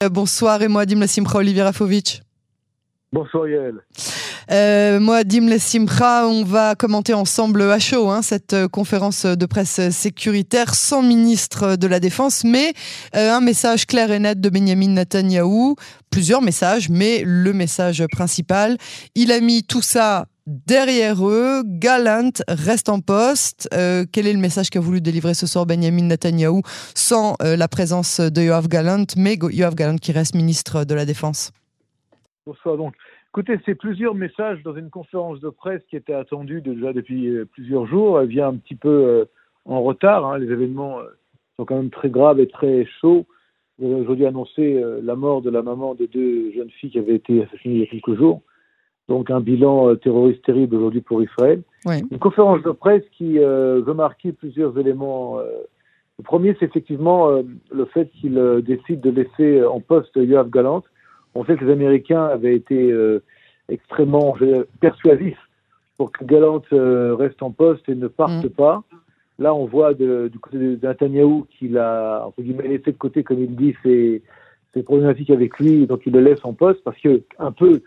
Euh, bonsoir et moi, Dim Simcha, Olivier Rafovic. Bonsoir Yael. Euh, moi, Dim Simcha, on va commenter ensemble à chaud hein, cette euh, conférence de presse sécuritaire sans ministre de la Défense, mais euh, un message clair et net de Benjamin Netanyahou, plusieurs messages, mais le message principal, il a mis tout ça derrière eux. Galant reste en poste. Euh, quel est le message qu'a voulu délivrer ce soir Benjamin Netanyahu sans euh, la présence de Yoav Galant, mais Yoav Galant qui reste ministre de la Défense? Bonsoir donc. Écoutez, c'est plusieurs messages dans une conférence de presse qui était attendue déjà depuis euh, plusieurs jours. Elle vient un petit peu en retard. Hein. Les événements sont quand même très graves et très chauds. Aujourd'hui annoncé la mort de la maman de deux jeunes filles qui avaient été assassinées il y a quelques jours donc un bilan euh, terroriste terrible aujourd'hui pour Israël. Une conférence de presse qui euh, veut marquer plusieurs éléments. Euh. Le premier, c'est effectivement le fait qu'il décide de laisser en poste Yoav Galant. On sait que les Américains avaient été extrêmement persuasifs pour que Galant reste en poste et ne parte mm. pas. Là, on voit du côté de Netanyahu qu'il a, entre guillemets, laissé de côté, comme il dit, ses, ses problématiques avec lui, donc il le laisse en poste parce que, un peu,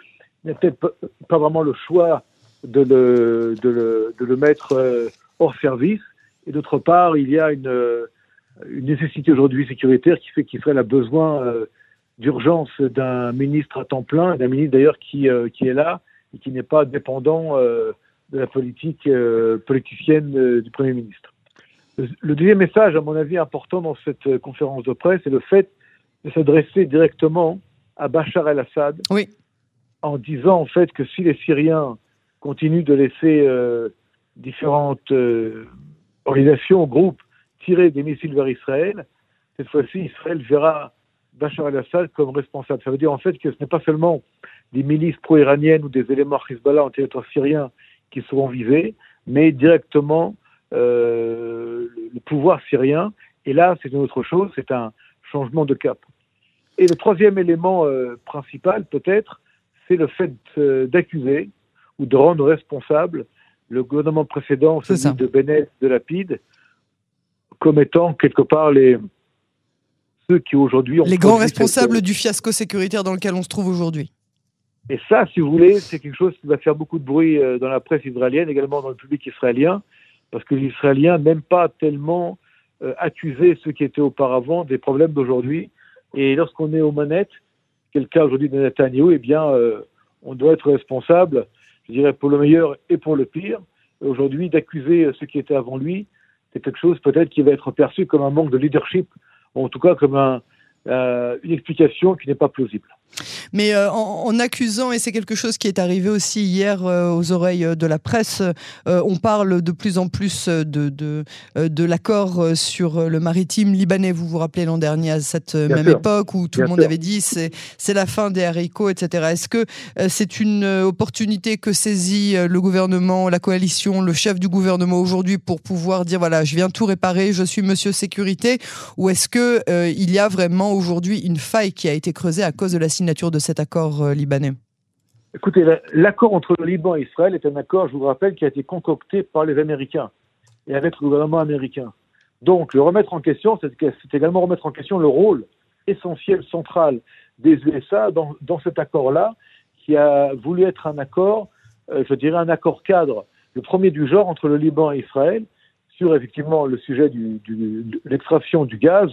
il n'y a peut-être pas vraiment le choix de le, de le, de le mettre euh, hors service. Et d'autre part, il y a une, euh, une nécessité aujourd'hui sécuritaire qui fait qu'Israël a besoin euh, d'urgence d'un ministre à temps plein, d'un ministre d'ailleurs qui, qui est là et qui n'est pas dépendant de la politique politicienne du Premier ministre. Le deuxième message, à mon avis, important dans cette conférence de presse, c'est le fait de s'adresser directement à Bachar el-Assad, oui en disant en fait que si les Syriens continuent de laisser euh, différentes euh, organisations, groupes tirer des missiles vers Israël, cette fois-ci Israël verra Bachar el-Assad comme responsable. Ça veut dire en fait que ce n'est pas seulement des milices pro-iraniennes ou des éléments Hezbollah en territoire syrien qui seront visés, mais directement euh, le pouvoir syrien. Et là, c'est une autre chose, c'est un changement de cap. Et le troisième élément principal, peut-être, c'est le fait euh, d'accuser ou de rendre responsable le gouvernement précédent, celui de Bennett, de Lapide, comme étant quelque part les ceux qui aujourd'hui ont les grands responsables du fiasco sécuritaire dans lequel on se trouve aujourd'hui. Et ça, si vous voulez, c'est quelque chose qui va faire beaucoup de bruit euh, dans la presse israélienne, également dans le public israélien, parce que les Israéliens n'aiment pas tellement euh, accuser ceux qui étaient auparavant des problèmes d'aujourd'hui. Et lorsqu'on est aux manettes, quel cas aujourd'hui de Netanyahu, eh bien, euh, on doit être responsable, je dirais, pour le meilleur et pour le pire. Aujourd'hui, d'accuser ceux qui étaient avant lui, c'est quelque chose peut-être qui va être perçu comme un manque de leadership, ou en tout cas comme euh, une explication qui n'est pas plausible. Mais euh, en, accusant, et c'est quelque chose qui est arrivé aussi hier euh, aux oreilles de la presse, on parle de plus en plus de, de, de l'accord sur le maritime libanais. Vous vous rappelez l'an dernier, à cette même époque, où tout le monde avait dit c'est, c'est la fin des haricots, etc. Est-ce que c'est une opportunité que saisit le gouvernement, la coalition, le chef du gouvernement aujourd'hui pour pouvoir dire voilà, je viens tout réparer, je suis monsieur sécurité, ou est-ce que il y a vraiment aujourd'hui une faille qui a été creusée à cause de la signature de cet accord euh, libanais Écoutez, l'accord entre le Liban et Israël est un accord, je vous rappelle, qui a été concocté par les Américains et avec le gouvernement américain. Donc, le remettre en question, c'est également remettre en question le rôle essentiel, central des USA dans, cet accord-là, qui a voulu être un accord, euh, je dirais un accord cadre, le premier du genre entre le Liban et Israël, sur effectivement le sujet de l'extraction du gaz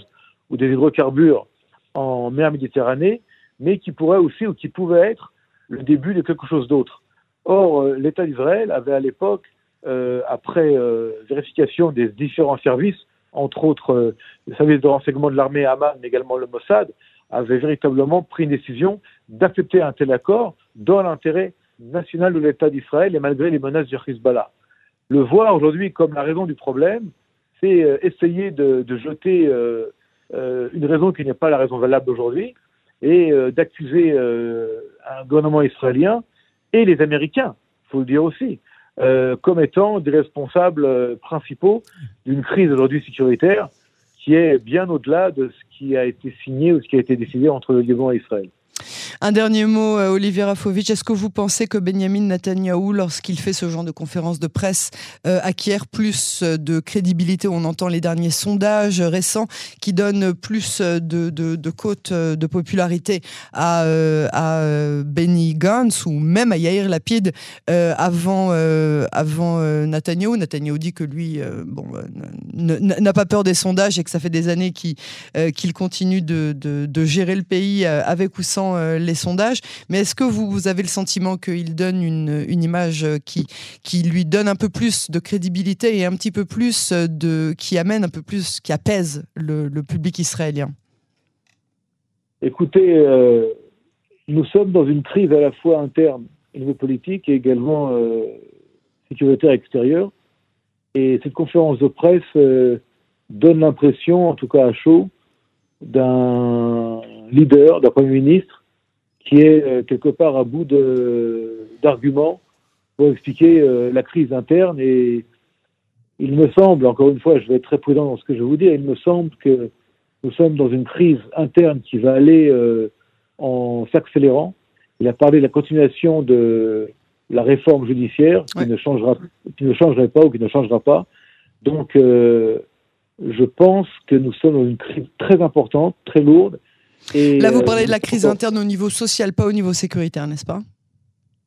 ou des hydrocarbures en mer Méditerranée, mais qui pourrait aussi ou qui pouvait être le début de quelque chose d'autre. Or, euh, l'État d'Israël avait à l'époque, euh, après euh, vérification des différents services, entre autres le service de renseignement de l'armée Haman, mais également le Mossad, avait véritablement pris une décision d'accepter un tel accord dans l'intérêt national de l'État d'Israël et malgré les menaces du Hezbollah. Le voir aujourd'hui comme la raison du problème, c'est essayer de, jeter euh, une raison qui n'est pas la raison valable aujourd'hui, et euh, d'accuser euh, un gouvernement israélien et les Américains, il faut le dire aussi, comme étant des responsables principaux d'une crise aujourd'hui sécuritaire qui est bien au-delà de ce qui a été signé ou ce qui a été décidé entre le Liban et Israël. Un dernier mot, Olivier Rafovitch. Est-ce que vous pensez que Benjamin Netanyahu, lorsqu'il fait ce genre de conférence de presse, acquiert plus de crédibilité? On entend les derniers sondages récents qui donnent plus de, de, de de popularité à, Benny Gantz ou même à Yair Lapid avant, avant Netanyahu. Netanyahu dit que lui, bon, n'a pas peur des sondages et que ça fait des années qu'il continue de, de, gérer le pays euh, avec ou sans euh, les sondages. Mais est-ce que vous, avez le sentiment qu'il donne une, image qui, qui lui donne un peu plus de crédibilité et un petit peu plus de. qui amène un peu plus, qui apaise le, public israélien? Écoutez, euh, nous sommes dans une crise à la fois interne au niveau politique et également sécuritaire extérieure. Et cette conférence de presse donne l'impression, en tout cas à chaud, d'un leader, d'un Premier ministre, qui est euh, quelque part à bout d'arguments pour expliquer euh, la crise interne. Et il me semble, encore une fois, je vais être très prudent dans ce que je vais vous dire, il me semble que nous sommes dans une crise interne qui va aller euh, en s'accélérant. Il a parlé de la continuation de la réforme judiciaire qui, ne, changera, qui ne changerait pas ou qui ne changera pas. Donc, je pense que nous sommes dans une crise très importante, très lourde. Et Là, vous parlez de la euh, crise interne au niveau social, pas au niveau sécuritaire, n'est-ce pas?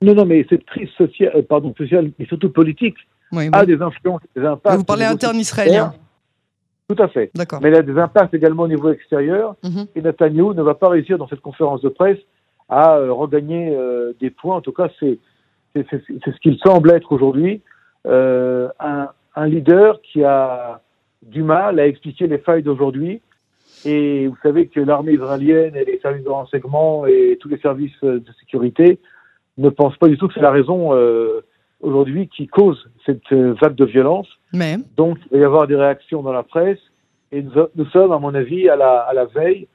Non, non, mais cette crise sociale, euh, pardon, sociale, mais surtout politique, a des influences, des impacts. Vous parlez interne israélien Tout à fait. Mais elle a des impacts également au niveau extérieur. Mhm. Et Netanyahu ne va pas réussir dans cette conférence de presse à euh, regagner des points. En tout cas, c'est ce qu'il semble être aujourd'hui. un, un leader qui a du mal à expliquer les failles d'aujourd'hui. Et vous savez que l'armée israélienne et les services de renseignement et tous les services de sécurité ne pensent pas du tout que c'est la raison euh, aujourd'hui qui cause cette euh, vague de violence. Mais... Donc, il va y avoir des réactions dans la presse. Et nous, sommes, à mon avis, à la, à la veille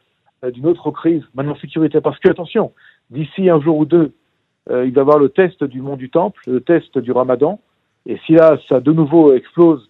euh, d'une autre crise, maintenant sécurité. Parce que, attention, d'ici un jour ou deux, il va y avoir le test du mont du Temple, le test du Ramadan. Et si là, ça de nouveau explose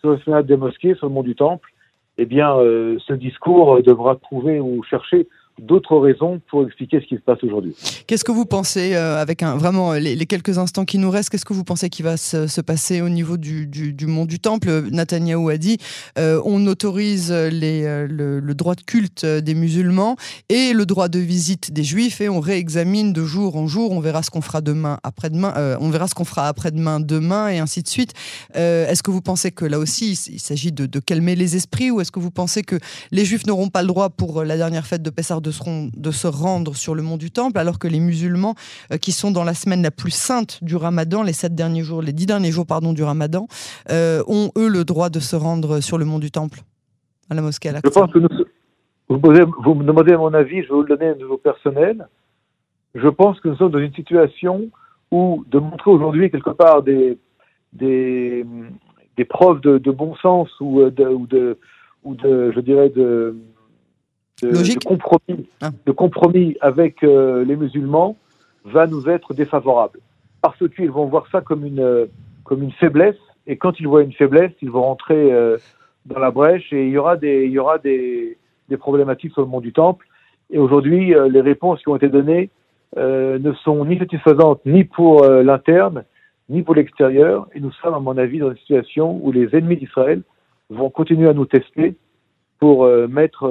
sur le fenêtre des mosquées, sur le mont du Temple, eh bien, euh, ce discours devra trouver ou chercher d'autres raisons pour expliquer ce qui se passe aujourd'hui. Qu'est-ce que vous pensez, euh, avec vraiment les, quelques instants qui nous restent, qu'est-ce que vous pensez qui va se, passer au niveau du, du, mont du Temple? Netanyahou a dit euh, on autorise euh, le, droit de culte des musulmans et le droit de visite des juifs et on réexamine de jour en jour, on verra ce qu'on fera demain, après-demain, on verra ce qu'on fera après-demain, demain et ainsi de suite. est-ce que vous pensez que là aussi il s'agit de, de, calmer les esprits ou est-ce que vous pensez que les juifs n'auront pas le droit pour la dernière fête de Pessah de de se rendre sur le mont du Temple, alors que les musulmans, euh, qui sont dans la semaine la plus sainte du Ramadan, les sept derniers jours, les dix derniers jours pardon du Ramadan, euh, ont eux le droit de se rendre sur le mont du Temple, à la mosquée. Je pense que vous, me demandez mon avis, je vais vous le donner à niveau personnel. Je pense que nous sommes dans une situation où de montrer aujourd'hui quelque part des, des, des preuves de, bon sens ou ou de, ou de je dirais, de, de, compromis, ah. de compromis avec euh, les musulmans va nous être défavorable. Parce qu'ils vont voir ça comme une, comme une faiblesse, et quand ils voient une faiblesse, ils vont rentrer euh, dans la brèche, et il y aura des, il y aura des, des problématiques sur le mont du Temple. Et aujourd'hui, euh, les réponses qui ont été données ne sont ni satisfaisantes ni pour l'interne, ni pour l'extérieur, et nous sommes, à mon avis, dans une situation où les ennemis d'Israël vont continuer à nous tester pour mettre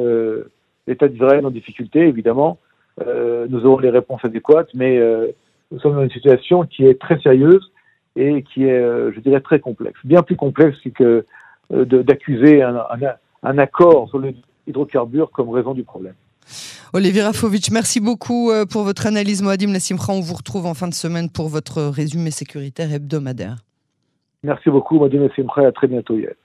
l'État d'Israël en difficulté, évidemment, euh, nous aurons les réponses adéquates, mais euh, nous sommes dans une situation qui est très sérieuse et qui est, euh, je dirais, très complexe. Bien plus complexe que d'accuser un, un, accord sur l'hydrocarbure comme raison du problème. Olivier Rafovitch, merci beaucoup pour votre analyse. Moadim Nassimra, on vous retrouve en fin de semaine pour votre résumé sécuritaire hebdomadaire. Merci beaucoup, Moadim Nassimra, à très bientôt. Hier.